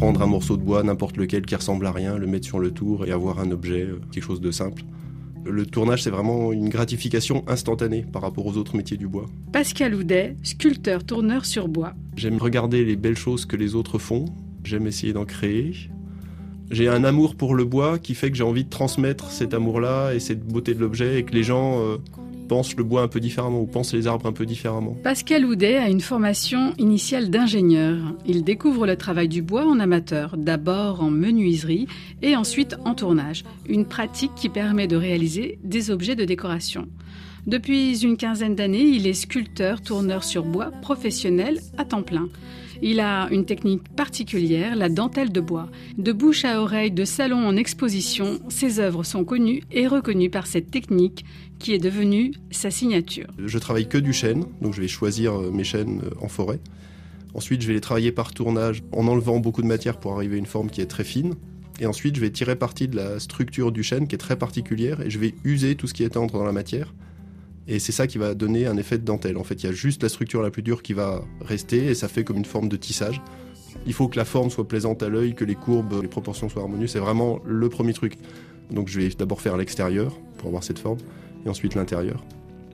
prendre un morceau de bois, n'importe lequel, qui ressemble à rien, le mettre sur le tour et avoir un objet, euh, quelque chose de simple. Le tournage, c'est vraiment une gratification instantanée par rapport aux autres métiers du bois. Pascal Houdet, sculpteur tourneur sur bois. J'aime regarder les belles choses que les autres font, j'aime essayer d'en créer. J'ai un amour pour le bois qui fait que j'ai envie de transmettre cet amour-là et cette beauté de l'objet et que les gens euh, pensent le bois un peu différemment ou pensent les arbres un peu différemment. Pascal Houdet a une formation initiale d'ingénieur. Il découvre le travail du bois en amateur, d'abord en menuiserie et ensuite en tournage, une pratique qui permet de réaliser des objets de décoration. Depuis une quinzaine d'années, il est sculpteur, tourneur sur bois professionnel à temps plein. Il a une technique particulière, la dentelle de bois. De bouche à oreille, de salon en exposition, ses œuvres sont connues et reconnues par cette technique qui est devenue sa signature. Je travaille que du chêne, donc je vais choisir euh, mes chênes euh, en forêt. Ensuite, je vais les travailler par tournage en enlevant beaucoup de matière pour arriver à une forme qui est très fine. Et ensuite, je vais tirer parti de la structure du chêne qui est très particulière et je vais user tout ce qui est tendre dans la matière et c'est ça qui va donner un effet de dentelle. En fait, il y a juste la structure la plus dure qui va rester et ça fait comme une forme de tissage. Il faut que la forme soit plaisante à l'œil, que les courbes, les proportions soient harmonieuses. C'est vraiment le premier truc. Donc je vais d'abord faire l'extérieur pour avoir cette forme et ensuite l'intérieur.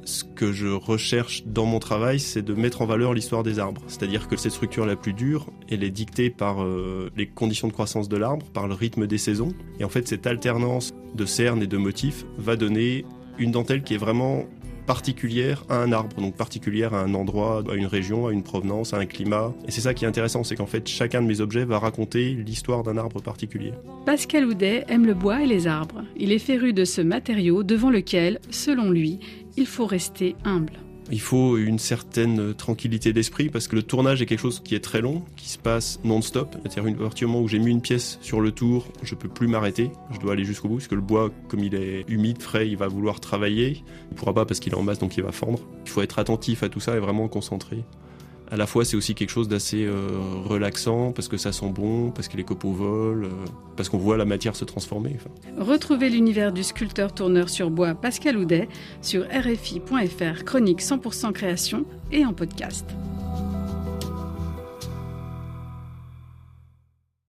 Ce que je recherche dans mon travail, c'est de mettre en valeur l'histoire des arbres. C'est-à-dire que cette structure la plus dure, elle est dictée par euh, les conditions de croissance de l'arbre, par le rythme des saisons. Et en fait, cette alternance de cernes et de motifs va donner une dentelle qui est vraiment particulière à un arbre, donc particulière à un endroit, à une région, à une provenance, à un climat. Et c'est ça qui est intéressant, c'est qu'en fait chacun de mes objets va raconter l'histoire d'un arbre particulier. Pascal Houdet aime le bois et les arbres. Il est féru de ce matériau devant lequel, selon lui, il faut rester humble. Il faut une certaine tranquillité d'esprit parce que le tournage est quelque chose qui est très long, qui se passe non-stop. C'est-à-dire, à partir du moment où j'ai mis une pièce sur le tour, je peux plus m'arrêter. Je dois aller jusqu'au bout parce que le bois, comme il est humide, frais, il va vouloir travailler. Il pourra pas parce qu'il est en masse, donc il va fendre. Il faut être attentif à tout ça et vraiment concentré à la fois c'est aussi quelque chose d'assez euh, relaxant parce que ça sent bon, parce que les copeaux volent, euh, parce qu'on voit la matière se transformer. Retrouvez l'univers du sculpteur tourneur sur bois Pascal Houdet sur rfi.fr, chronique 100% création et en podcast.